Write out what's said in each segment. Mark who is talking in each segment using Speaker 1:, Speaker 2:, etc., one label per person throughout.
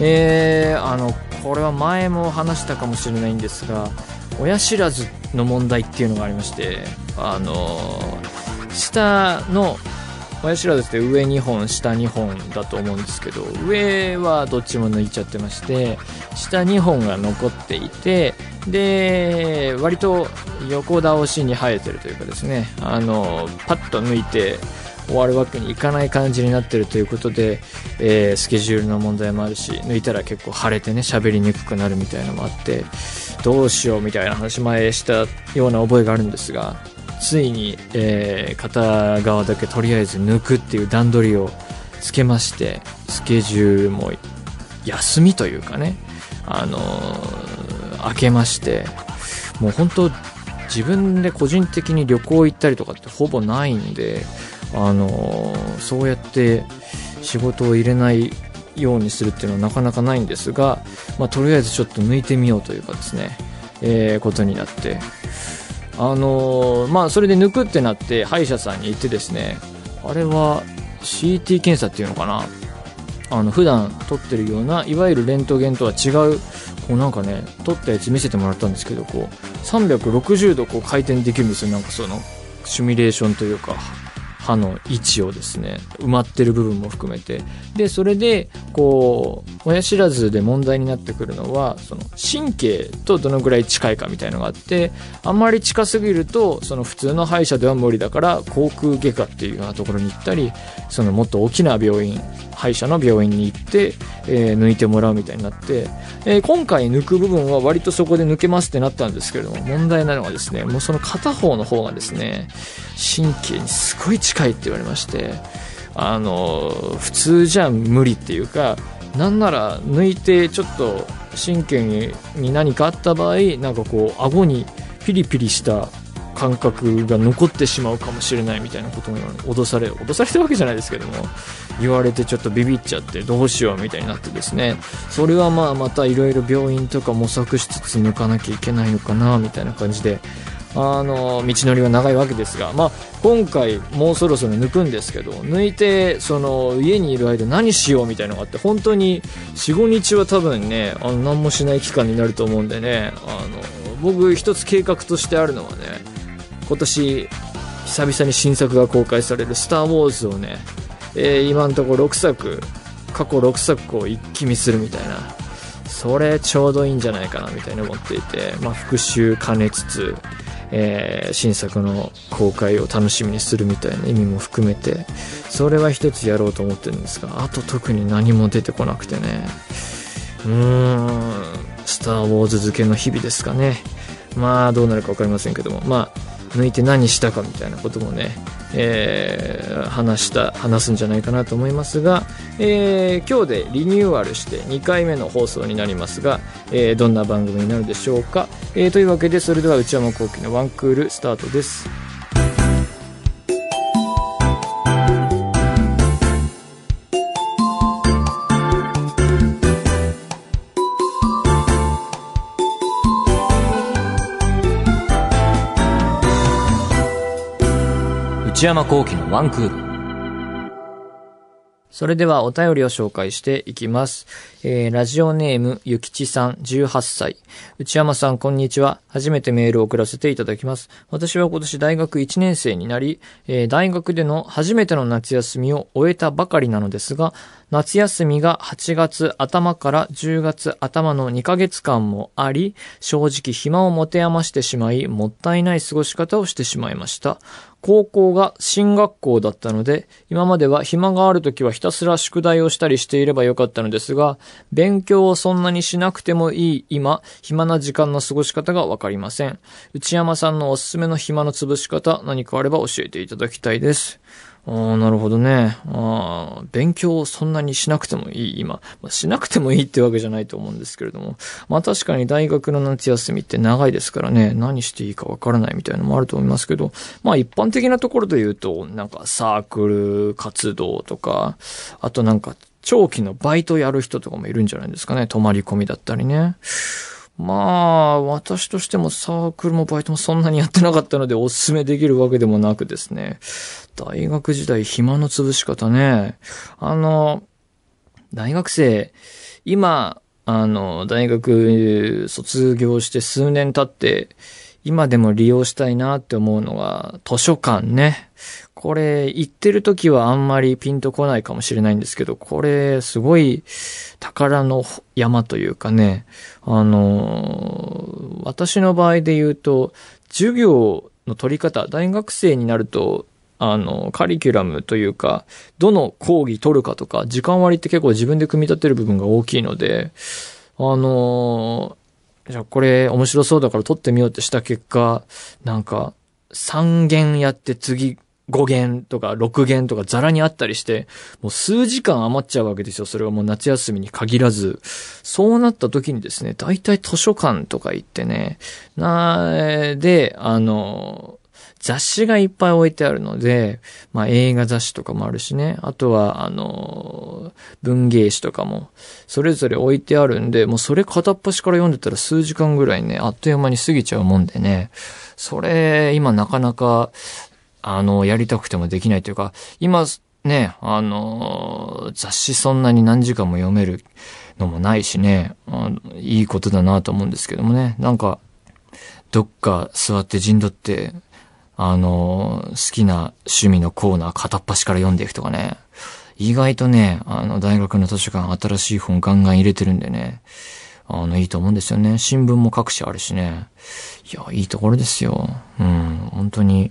Speaker 1: えー、あのこれは前も話したかもしれないんですが親知らずの問題っていうのがありましてあの下の親知らずって上2本下2本だと思うんですけど上はどっちも抜いちゃってまして下2本が残っていてで割と横倒しに生えてるというかですねあのパッと抜いて終わるわけにいかない感じになってるということで、えースケジュールの問題もあるし抜いたら結構腫れてね喋りにくくなるみたいなのもあってどうしようみたいな話前したような覚えがあるんですがついに、えー片側だけとりあえず抜くっていう段取りをつけましてスケジュールも休みというかねあのー開けましてもう本当自分で個人的に旅行行ったりとかってほぼないんであのそうやって仕事を入れないようにするっていうのはなかなかないんですが、まあ、とりあえずちょっと抜いてみようというかですね、えーことになって。あのまあそれで抜くってなって歯医者さんに行ってですねあれは CT 検査っていうのかな。あの普段撮ってるようないわゆるレントゲンとは違うこうなんかね撮ったやつ見せてもらったんですけどこう360度こう回転できるんですよ。なんかそのシミュレーションというか。歯の位置をですね埋まってる部分も含めて。でそれでこう親知らずで問題になってくるのはその神経とどのぐらい近いかみたいのがあってあんまり近すぎるとその普通の歯医者では無理だから口腔外科っていうようなところに行ったりそのもっと大きな病院歯医者の病院に行って、えー抜いてもらうみたいになって、えー今回抜く部分は割とそこで抜けますってなったんですけれども問題なのはですねもうその片方の方がですね神経にすごい近いって言われましてあの普通じゃ無理っていうかなんなら抜いてちょっと神経に何かあった場合なんかこう顎にピリピリした感覚が残ってしまうかもしれないみたいなことも脅され脅されたわけじゃないですけども言われてちょっとビビっちゃってどうしようみたいになってですね。それはまあまたいろいろ病院とか模索しつつ抜かなきゃいけないのかなみたいな感じであの道のりは長いわけですが、まあ、今回もうそろそろ抜くんですけど抜いてその家にいる間何しようみたいなのがあって本当に45日は多分ねあの何もしない期間になると思うんでねあの僕一つ計画としてあるのはね今年久々に新作が公開される「スター・ウォーズ」をね、えー今のところ6作過去6作を一気見するみたいな。それちょうどいいんじゃないかなみたいに思っていて、まあ、復習兼ねつつ、えー新作の公開を楽しみにするみたいな意味も含めてそれは一つやろうと思ってるんですがあと特に何も出てこなくてね。うーん「スター・ウォーズ」付けの日々ですかね。まあどうなるか分かりませんけども。まあ抜いて何したかみたいなこともね、えー話した話すんじゃないかなと思いますが、えー今日でリニューアルして2回目の放送になりますが、えーどんな番組になるでしょうか、えというわけでそれでは内山昂輝のワンクールスタートです。
Speaker 2: 内山幸輝のワンクール。
Speaker 1: それではお便りを紹介していきます。えー、ラジオネーム、ゆきちさん、18歳。内山さん、こんにちは。初めてメールを送らせていただきます。私は今年大学1年生になり、えー大学での初めての夏休みを終えたばかりなのですが、夏休みが8月頭から10月頭の2ヶ月間もあり、正直暇を持て余してしまい、もったいない過ごし方をしてしまいました。高校が進学校だったので、今までは暇がある時はひたすら宿題をしたりしていればよかったのですが、勉強をそんなにしなくてもいい今、暇な時間の過ごし方がわかりません。内山さんのおすすめの暇の潰し方、何かあれば教えていただきたいです。ああ、なるほどね。ああ、勉強をそんなにしなくてもいい、今。まあ、しなくてもいいってわけじゃないと思うんですけれども。まあ確かに大学の夏休みって長いですからね、何していいかわからないみたいなのもあると思いますけど、まあ一般的なところで言うと、なんかサークル活動とか、あとなんか長期のバイトやる人とかもいるんじゃないですかね。泊まり込みだったりね。まあ、私としてもサークルもバイトもそんなにやってなかったのでおすすめできるわけでもなくですね。大学時代暇の潰し方ね。あの、大学生、今、あの、大学卒業して数年経って、今でも利用したいなって思うのが図書館ね。これ、行ってる時はあんまりピンとこないかもしれないんですけど、これ、すごい宝の山というかね、あの、私の場合で言うと、授業の取り方、大学生になると、あの、カリキュラムというか、どの講義取るかとか、時間割って結構自分で組み立てる部分が大きいので、あの、じゃあこれ面白そうだから取ってみようってした結果、なんか、3弦やって次5弦とか6弦とかザラにあったりして、もう数時間余っちゃうわけですよ。それはもう夏休みに限らず。そうなった時にですね、大体図書館とか行ってね、な、で、あの、雑誌がいっぱい置いてあるので、まあ映画雑誌とかもあるしね。あとは、あの、文芸誌とかも、それぞれ置いてあるんで、もうそれ片っ端から読んでたら数時間ぐらいね、あっという間に過ぎちゃうもんでね。それ、今なかなか、あの、やりたくてもできないというか、今、ね、あの、雑誌そんなに何時間も読めるのもないしね、いいことだなと思うんですけどもね、なんか、どっか座って陣取って、あの、好きな趣味のコーナー片っ端から読んでいくとかね、意外とね、あの、大学の図書館新しい本ガンガン入れてるんでね、あの、いいと思うんですよね。新聞も各種あるしね。いや、いいところですよ。うん、本当に。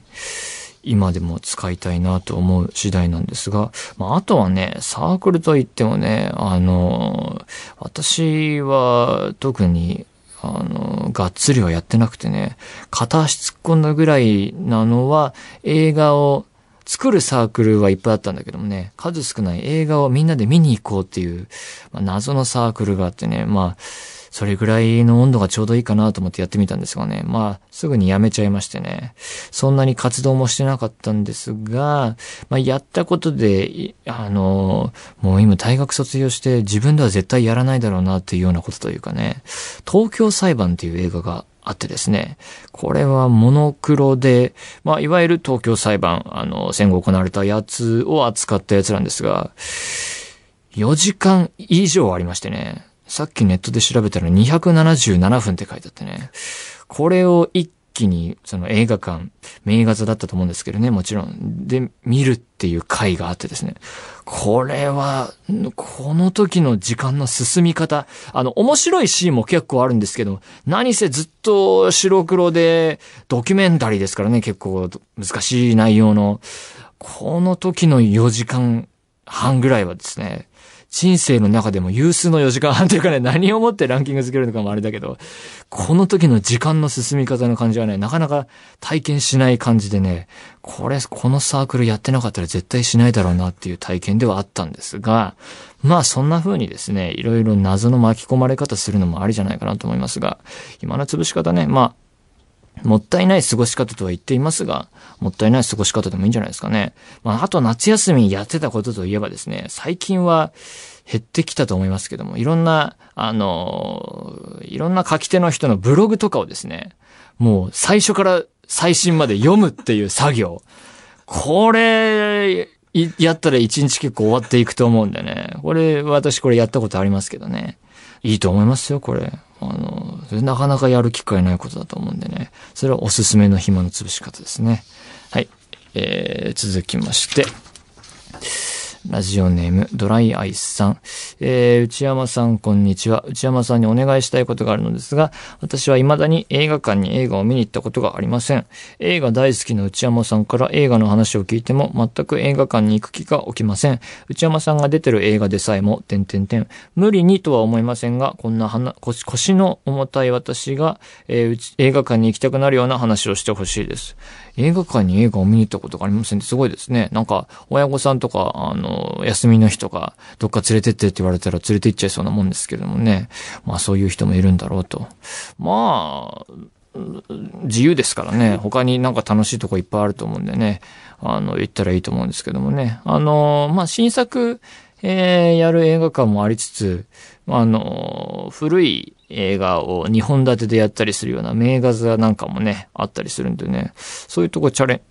Speaker 1: 今でも使いたいなと思う次第なんですが、まあ、あとはね、サークルといってもね、あの、私は特に、あの、がっつりはやってなくてね、片足突っ込んだぐらいなのは、映画を作るサークルはいっぱいあったんだけどもね、数少ない映画をみんなで見に行こうっていう、まあ、謎のサークルがあってね、まあ、それぐらいの温度がちょうどいいかなと思ってやってみたんですがね。まあ、すぐにやめちゃいましてね。そんなに活動もしてなかったんですが、まあ、やったことで、あの、もう今大学卒業して自分では絶対やらないだろうなっていうようなことというかね、東京裁判っていう映画があってですね。これはモノクロで、まあ、いわゆる東京裁判、あの、戦後行われたやつを扱ったやつなんですが、4時間以上ありましてね。さっきネットで調べたら277分って書いてあってね。これを一気に、その映画館、名画座だったと思うんですけどね、もちろん。で、見るっていう回があってですね。これは、この時の時間の進み方、あの、面白いシーンも結構あるんですけど、何せずっと白黒で、ドキュメンタリーですからね、結構難しい内容の。この時の4時間半ぐらいはですね、人生の中でも有数の4時間半というかね、何をもってランキング付けるのかもあれだけど、この時の時間の進み方の感じはね、なかなか体験しない感じでね、これ、このサークルやってなかったら絶対しないだろうなっていう体験ではあったんですが、まあそんな風にですね、いろいろ謎の巻き込まれ方するのもありじゃないかなと思いますが、今の潰し方ね、まあ、もったいない過ごし方とは言っていますが、もったいない過ごし方でもいいんじゃないですかね。まあ、あと夏休みやってたことといえばですね、最近は減ってきたと思いますけども、いろんな、あの、いろんな書き手の人のブログとかをですね、もう最初から最新まで読むっていう作業。これ、やったら一日結構終わっていくと思うんでね。これ、私これやったことありますけどね。いいと思いますよ、これ。あの、なかなかやる機会ないことだと思うんでね。それはおすすめの暇の潰し方ですね。はい。えー、続きまして。ラジオネーム、ドライアイスさん。えー、内山さん、こんにちは。内山さんにお願いしたいことがあるのですが、私は未だに映画館に映画を見に行ったことがありません。映画大好きな内山さんから映画の話を聞いても、全く映画館に行く気が起きません。内山さんが出てる映画でさえも、てんてんてん。無理にとは思いませんが、こんな話腰腰の重たい私が、えー映画館に行きたくなるような話をしてほしいです。映画館に映画を見に行ったことがありませんってすごいですね。なんか、親御さんとか、あの、休みの日とか、どっか連れてってって言われたら連れて行っちゃいそうなもんですけどもね。まあそういう人もいるんだろうと。まあ、自由ですからね。他になんか楽しいとこいっぱいあると思うんでね。あの、行ったらいいと思うんですけどもね。あの、まあ新作、えー、やる映画館もありつつ、あの、古い映画を2本立てでやったりするような名画座なんかもね、あったりするんでね、そういうとこチャレン、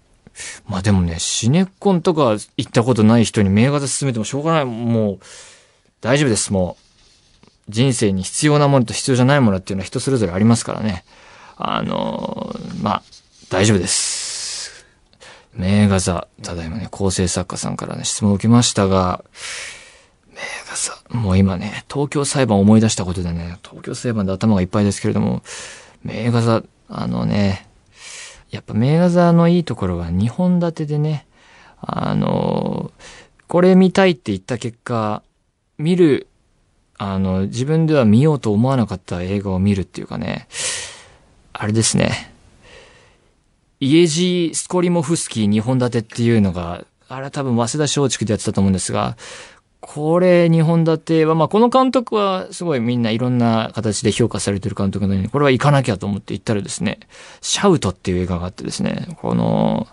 Speaker 1: まあでもね、シネコンとか行ったことない人に名画座進めてもしょうがない。もう、大丈夫です、もう。人生に必要なものと必要じゃないものっていうのは人それぞれありますからね。あの、まあ、大丈夫です。名画座、ただいまね、構成作家さんからね、質問を受けましたが、もう今ね、東京裁判思い出したことでね、東京裁判で頭がいっぱいですけれども、名画座、あのね、やっぱ名画座のいいところは2本立てでね、あの、これ見たいって言った結果、見る、あの、自分では見ようと思わなかった映画を見るっていうかね、あれですね。イエジー・スコリモフスキー2本立てっていうのが、あれは多分早稲田松竹でやってたと思うんですが、これ2本立ては、まあこの監督はすごいみんないろんな形で評価されてる監督なのに、これは行かなきゃと思って行ったらですね、シャウトっていう映画があってですね、この、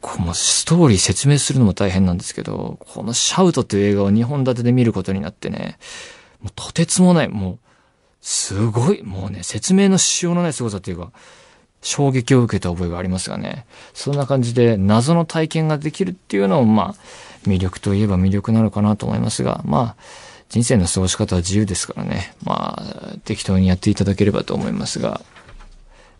Speaker 1: このストーリー説明するのも大変なんですけど、このシャウトっていう映画を2本立てで見ることになってね、もうとてつもない、もう、すごい、もうね、説明のしようのない凄さっていうか、衝撃を受けた覚えがありますがね。そんな感じで謎の体験ができるっていうのも、まあ、魅力といえば魅力なのかなと思いますが、まあ、人生の過ごし方は自由ですからね。まあ、適当にやっていただければと思いますが。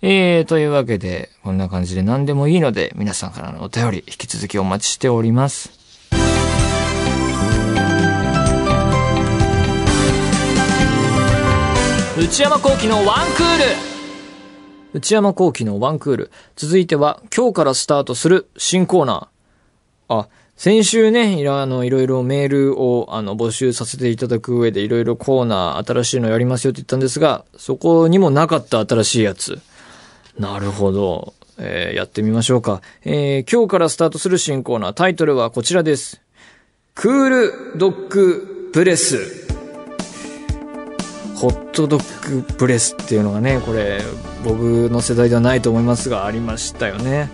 Speaker 1: えー、というわけで、こんな感じで何でもいいので、皆さんからのお便り、引き続きお待ちしております。内山幸喜のワンクール内山幸喜のワンクール。続いては、今日からスタートする新コーナー。あ、先週ね、いろあのいろメールをあの募集させていただく上でいろいろコーナー新しいのやりますよって言ったんですが、そこにもなかった新しいやつ。なるほど。えーやってみましょうか。えー今日からスタートする新コーナー、タイトルはこちらです。クールドッグプレス。ホットドッグプレスっていうのがね、これ、僕の世代ではないと思いますが、ありましたよね。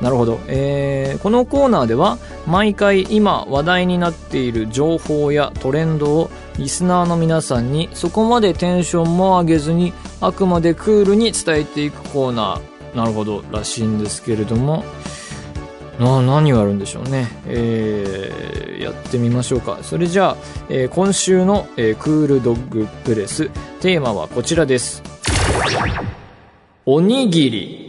Speaker 1: なるほど。えーこのコーナーでは、毎回今話題になっている情報やトレンドをリスナーの皆さんにそこまでテンションも上げずに、あくまでクールに伝えていくコーナー。なるほど、らしいんですけれども、な、何があるんでしょうね。えーやってみましょうか。それじゃあ、えー今週の、えークールドッグプレス、テーマはこちらです。おにぎり。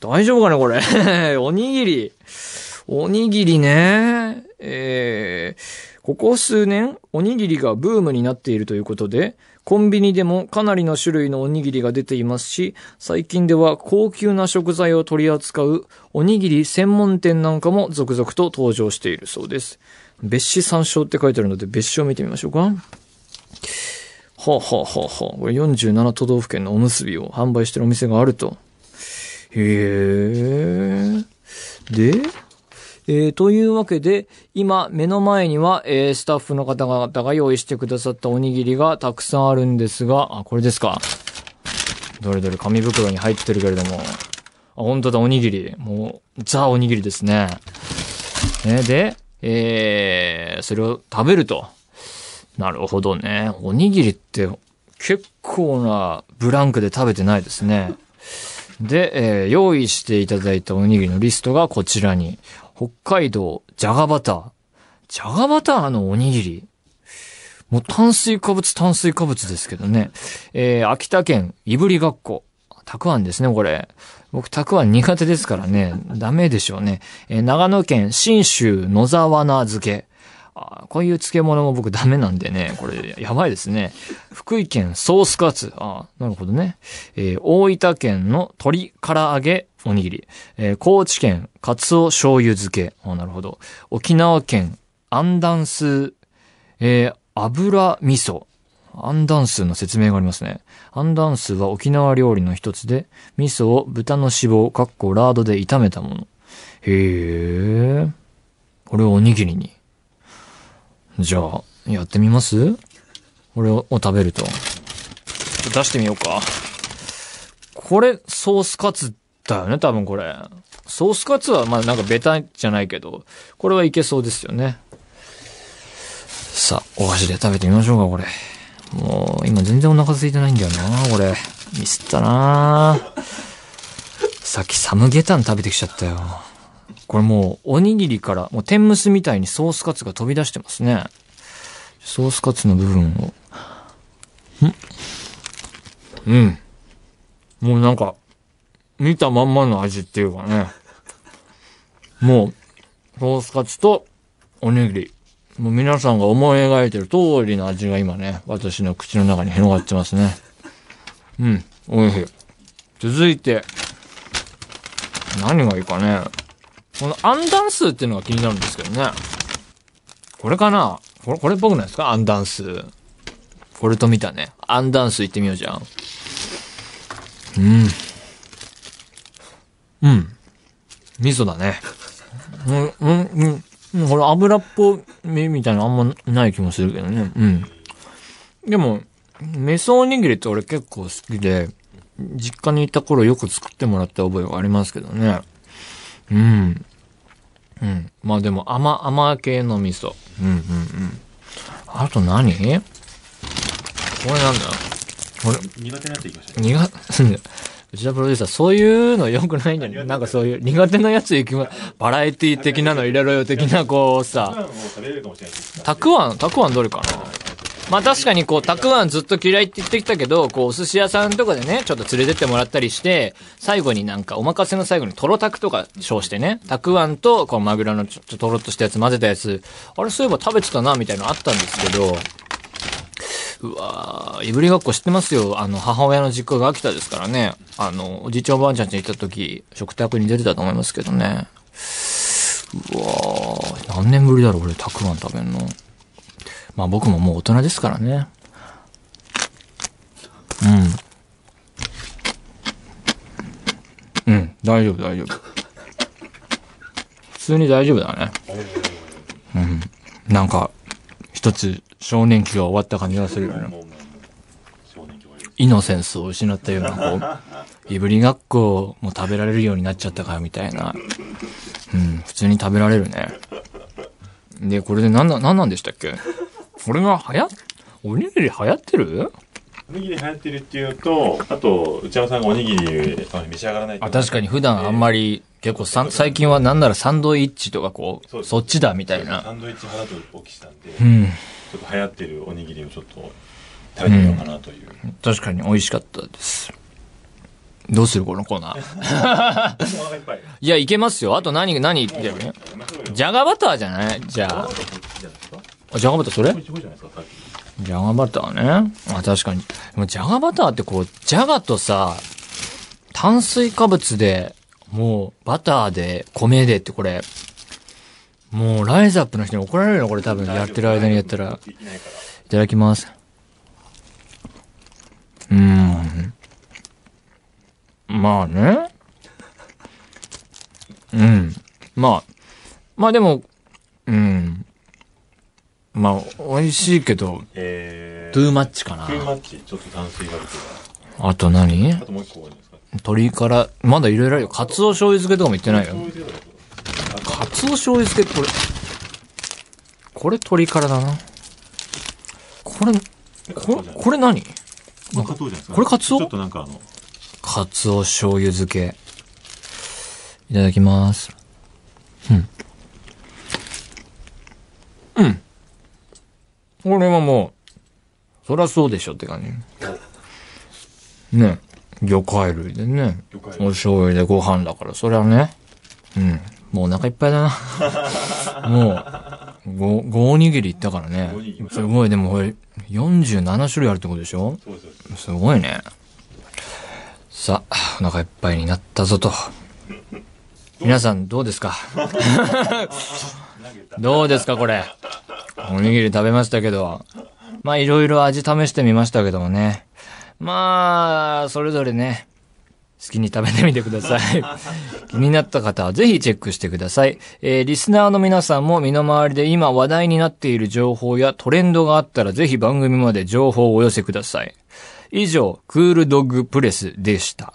Speaker 1: 大丈夫かねこれ？おにぎり。おにぎりね。えー、ここ数年、おにぎりがブームになっているということで、コンビニでもかなりの種類のおにぎりが出ていますし、最近では高級な食材を取り扱うおにぎり専門店なんかも続々と登場しているそうです。別紙参照って書いてあるので別紙を見てみましょうか。はあ、はあははあ、これ47都道府県のおむすびを販売してるお店があると。へえ。で、えーというわけで、今、目の前には、えースタッフの方々が用意してくださったおにぎりがたくさんあるんですが、あ、これですか。どれどれ紙袋に入ってるけれども。あ、本当だ、おにぎり。もう、ザおにぎりですね。ね、で、えー、それを食べると。なるほどね。おにぎりって結構なブランクで食べてないですね。で、えー用意していただいたおにぎりのリストがこちらに。北海道、じゃがバター。じゃがバターのおにぎり。もう炭水化物炭水化物ですけどね。えー秋田県、いぶりがっこ。たくあんですね、これ。僕、たくあん苦手ですからね、ダメでしょうね。えー長野県新州野沢菜漬け。あこういう漬物も僕ダメなんでね、これ、やばいですね。福井県ソースカツ。あなるほどね。えー大分県の鶏唐揚げおにぎり。えー高知県カツオ醤油漬け。あなるほど。沖縄県アンダンスえー、油味噌。アンダンスの説明がありますね。アンダンスは沖縄料理の一つで、味噌を豚の脂肪、かっこラードで炒めたもの。へえ。これをおにぎりに。じゃあ、やってみます？これをを食べると出してみようか。これ、ソースカツだよね、多分これ。ソースカツは、まあなんかベタじゃないけど、これはいけそうですよね。さあ、お箸で食べてみましょうか、これ。もう、今全然お腹空いてないんだよな、これ。ミスったなさっきサムゲタン食べてきちゃったよ。これもう、おにぎりから、もう天むすみたいにソースカツが飛び出してますね。ソースカツの部分を。んうん。もうなんか、見たまんまの味っていうかね。もう、ソースカツとおにぎり。もう皆さんが思い描いてる通りの味が今ね、私の口の中に広がってますね。うん、美味しい。続いて、何がいいかね。このアンダンスっていうのが気になるんですけどね。これかな？これ、これっぽくないですか？アンダンスー。これと見たね。アンダンス行ってみようじゃん。うん。うん。味噌だね。うん、うん、うん。うこれ油っぽみみたいなあんまない気もするけどね。うん。でも、味噌おにぎりって俺結構好きで、実家にいた頃よく作ってもらった覚えがありますけどね。うん。うん。まあでも甘、甘系の味噌。うんうんうん。あと何？これなんだこれ、
Speaker 3: 苦手なやついきましょう。
Speaker 1: 苦、内田プロデューサー、そういうの良くないんじゃないなんかそういう苦手なやついきま、バラエティ的なの入れろよ的な、こうさ。たくあん、たくあんどれかな？まあ確かにこう、たくあんずっと嫌いって言ってきたけど、こう、お寿司屋さんとかでね、ちょっと連れてってもらったりして、最後になんか、お任せの最後にトロタクとか称してね、たくあんと、こう、マグロのちょっとトロっとしたやつ混ぜたやつ、あれそういえば食べてたな、みたいなのあったんですけど、うわーいぶりがっこ知ってますよ。あの、母親の実家が秋田ですからね。あの、おじいちゃんおばあちゃんちに行った時、食卓に出てたと思いますけどね。うわー何年ぶりだろう、俺、たくあん食べんの。まあ僕ももう大人ですからね。うん。うん、大丈夫、大丈夫。普通に大丈夫だね。うん。なんか、一つ少年期が終わった感じがするよね。イノセンスを失ったような、こう、いぶりがっこも食べられるようになっちゃったからみたいな。うん、普通に食べられるね。で、これで何な、何なんでしたっけ？これが流行っ、おにぎり流行ってる？
Speaker 3: おにぎり流行ってるっていうと、あと、内山さんがおにぎりあ召し上がらない
Speaker 1: あ、確かに普段あんまり、結構さん最近はなんならサンドイッチとかこう、
Speaker 3: そ
Speaker 1: っちだみたい
Speaker 3: サ
Speaker 1: な。
Speaker 3: ンドイッチ派だとお聞きしたんで、
Speaker 1: うん。
Speaker 3: ちょっと流行ってるおにぎりをちょっと食べてみようかなという。
Speaker 1: 確かに美味しかったです。どうするこのコーナー？
Speaker 3: い
Speaker 1: や、いけますよ。あと何、何言ってる？ね。じゃがバターじゃない？じゃあ。あじゃがバターそれ？
Speaker 3: じゃ
Speaker 1: がバターね。あ、確かに。でもじゃがバターってこう、じゃがとさ、炭水化物で、もう、バターで、米でってこれ、もう、ライズアップの人に怒られるのこれ多分やってる間にやったら。
Speaker 3: い
Speaker 1: ただきます。うーん。まあね。うん。まあ。まあでも、うん。まあ、美味しいけど、
Speaker 3: えー、
Speaker 1: トゥーマッチかな
Speaker 3: ト。ゥーマッチ、ちょっと炭水化物が。
Speaker 1: あと何？
Speaker 3: あともう一個あるんですか？
Speaker 1: 鶏から、まだいろいろあるよ。カツオ醤油漬けとかも言ってないよカツオ醤油漬けこれ、これ鶏からだな。これ、これ、これ何？
Speaker 3: これカツオじゃないですか。
Speaker 1: これカツオ？
Speaker 3: ちょっとなんかあの、
Speaker 1: カツオ醤油漬け。いただきます。うん。うん。これはもう、そりゃそうでしょって感じ。ね魚介類でね。お醤油でご飯だから、それはね。うん。もうお腹いっぱいだな。もう、ご、ごおにぎりいったからね。すごい、でもこれ、47種類あるってことでしょ？すごいね。さあ、お腹いっぱいになったぞと。皆さん、どうですか？どうですか、これ？おにぎり食べましたけど。まあ、いろいろ味試してみましたけどもね。まあ、それぞれね、好きに食べてみてください。気になった方はぜひチェックしてください。えー、リスナーの皆さんも身の回りで今話題になっている情報やトレンドがあったらぜひ番組まで情報をお寄せください。以上、クールドッグプレスでした。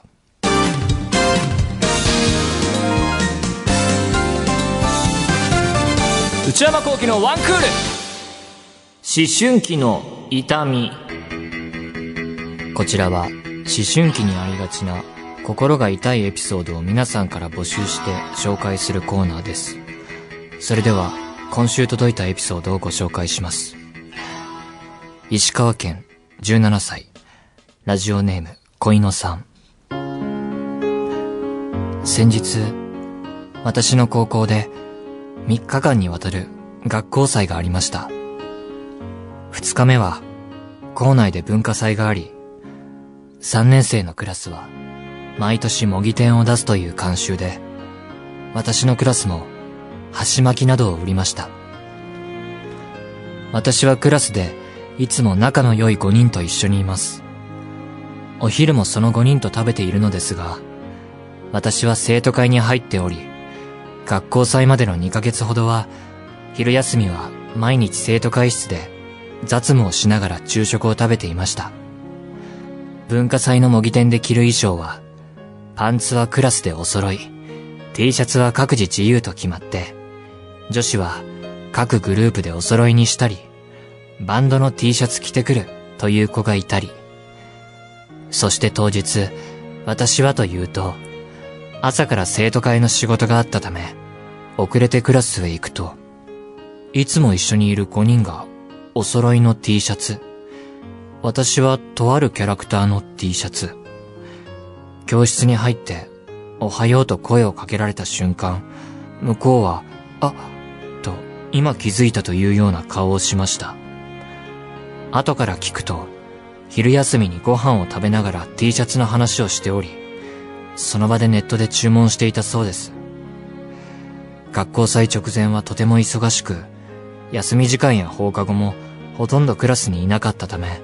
Speaker 1: 内山幸喜のワンクール思春期の痛みこちらは思春期にありがちな心が痛いエピソードを皆さんから募集して紹介するコーナーです。それでは今週届いたエピソードをご紹介します。石川県17歳ラジオネーム恋野さん先日私の高校で3日間にわたる学校祭がありました。2日目は校内で文化祭があり、3年生のクラスは毎年模擬店を出すという慣習で、私のクラスも箸巻きなどを売りました。私はクラスでいつも仲の良い5人と一緒にいます。お昼もその5人と食べているのですが、私は生徒会に入っており、学校祭までの2ヶ月ほどは、昼休みは毎日生徒会室で雑務をしながら昼食を食べていました。文化祭の模擬店で着る衣装は、パンツはクラスでお揃い、T シャツは各自自由と決まって、女子は各グループでお揃いにしたり、バンドの T シャツ着てくるという子がいたり、そして当日、私はというと、朝から生徒会の仕事があったため、遅れてクラスへ行くと、いつも一緒にいる5人がお揃いの T シャツ。私はとあるキャラクターの T シャツ。教室に入って、おはようと声をかけられた瞬間、向こうは、あ、と、今気づいたというような顔をしました。後から聞くと、昼休みにご飯を食べながら T シャツの話をしており、その場でネットで注文していたそうです。学校祭直前はとても忙しく、休み時間や放課後もほとんどクラスにいなかったため、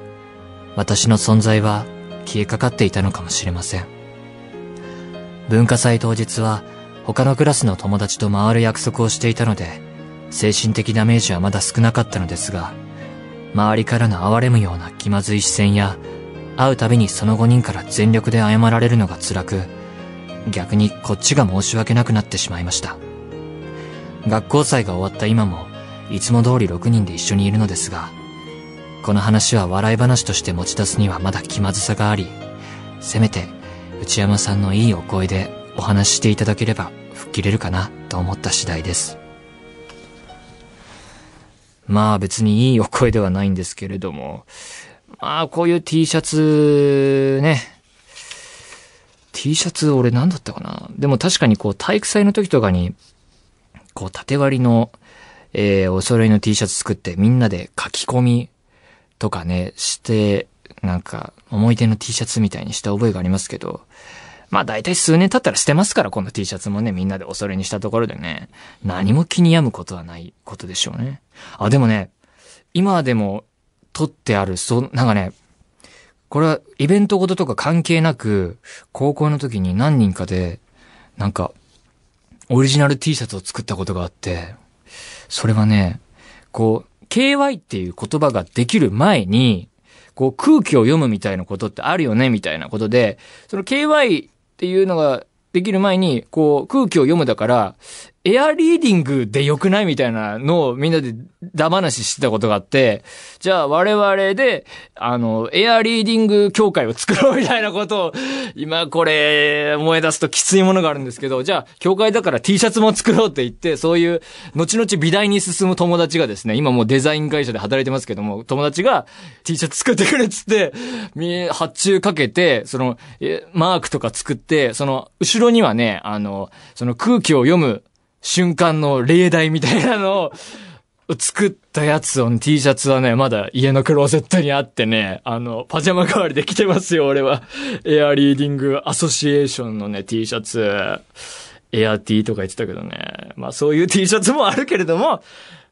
Speaker 1: 私の存在は消えかかっていたのかもしれません。文化祭当日は他のクラスの友達と回る約束をしていたので、精神的ダメージはまだ少なかったのですが、周りからの哀れむような気まずい視線や、会うたびにその5人から全力で謝られるのが辛く、逆にこっちが申し訳なくなってしまいました。学校祭が終わった今も、いつも通り6人で一緒にいるのですが、この話は笑い話として持ち出すにはまだ気まずさがあり、せめて内山さんのいいお声でお話していただければ吹っ切れるかなと思った次第です。まあ別にいいお声ではないんですけれども、まあこういう T シャツね、T シャツ俺何だったかな？でも確かにこう体育祭の時とかに、こう縦割りの、えー、お揃いの T シャツ作ってみんなで書き込みとかね、して、なんか思い出の T シャツみたいにした覚えがありますけど、まあ大体数年経ったら捨てますから、この T シャツもね、みんなでお揃いにしたところでね、何も気に病むことはないことでしょうね。あ、でもね、今でも撮ってある、そ、なんかね、これはイベントごととか関係なく、高校の時に何人かで、なんか、オリジナル T シャツを作ったことがあって、それはね、こう、KY っていう言葉ができる前に、こう空気を読むみたいなことってあるよねみたいなことで、その KY っていうのができる前に、こう空気を読むだから、エアリーディングで良くないみたいなのをみんなでダ話ししてたことがあって、じゃあ我々で、あの、エアリーディング協会を作ろうみたいなことを、今これ、思い出すときついものがあるんですけど、じゃあ、協会だから T シャツも作ろうって言って、そういう、後々美大に進む友達がですね、今もうデザイン会社で働いてますけども、友達が T シャツ作ってくれっつって、み発注かけて、その、マークとか作って、その、後ろにはね、あの、その空気を読む瞬間の例題みたいなのを、作ったやつを、ね T シャツはね、まだ家のクローゼットにあってね、あの、パジャマ代わりで着てますよ、俺は。エアリーディングアソシエーションのね、T シャツ。エアティーとか言ってたけどね。まあそういう T シャツもあるけれども、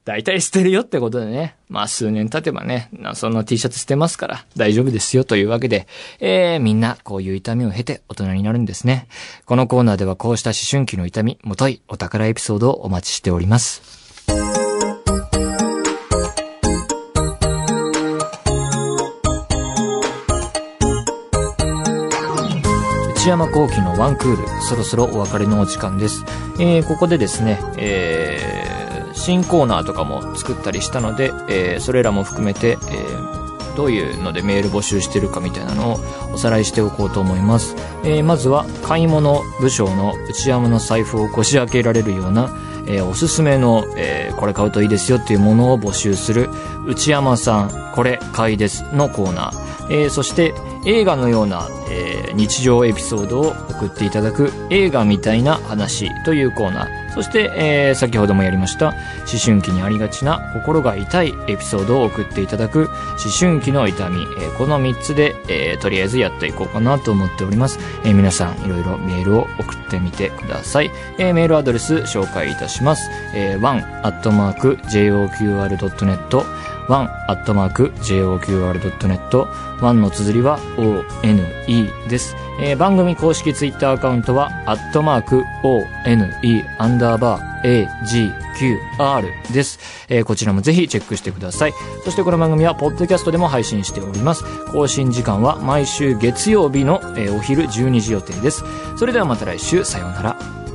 Speaker 1: 大体捨てるよってことでね。まあ数年経てばね、なその T シャツ捨てますから大丈夫ですよというわけで、えー、みんなこういう痛みを経て大人になるんですね。このコーナーではこうした思春期の痛み、もといお宝エピソードをお待ちしております。内山幸喜のワンクール、そろそろお別れのお時間です。えー、ここでですね、えー、新コーナーとかも作ったりしたので、えー、それらも含めて、えー、どういうのでメール募集してるかみたいなのをおさらいしておこうと思います。えー、まずは、買い物部署の内山の財布をこじ開けられるような、えー、おすすめの、えー、これ買うといいですよっていうものを募集する、内山さん、これ買いですのコーナー。えー、そして、映画のような、えー日常エピソードを送っていただく映画みたいな話というコーナー。そして、えー先ほどもやりました、思春期にありがちな心が痛いエピソードを送っていただく思春期の痛み。えーこの3つで、えーとりあえずやっていこうかなと思っております。えー皆さん、いろいろメールを送ってみてください。えーメールアドレス紹介いたします。えー、one.joqr.net one.joqr.net one の綴りは one です。えー番組公式ツイッターアカウントは、アットマーク one アンダーバー agqr です。えーこちらもぜひチェックしてください。そしてこの番組は、ポッドキャストでも配信しております。更新時間は毎週月曜日の、えーお昼12時予定です。それではまた来週、さようなら。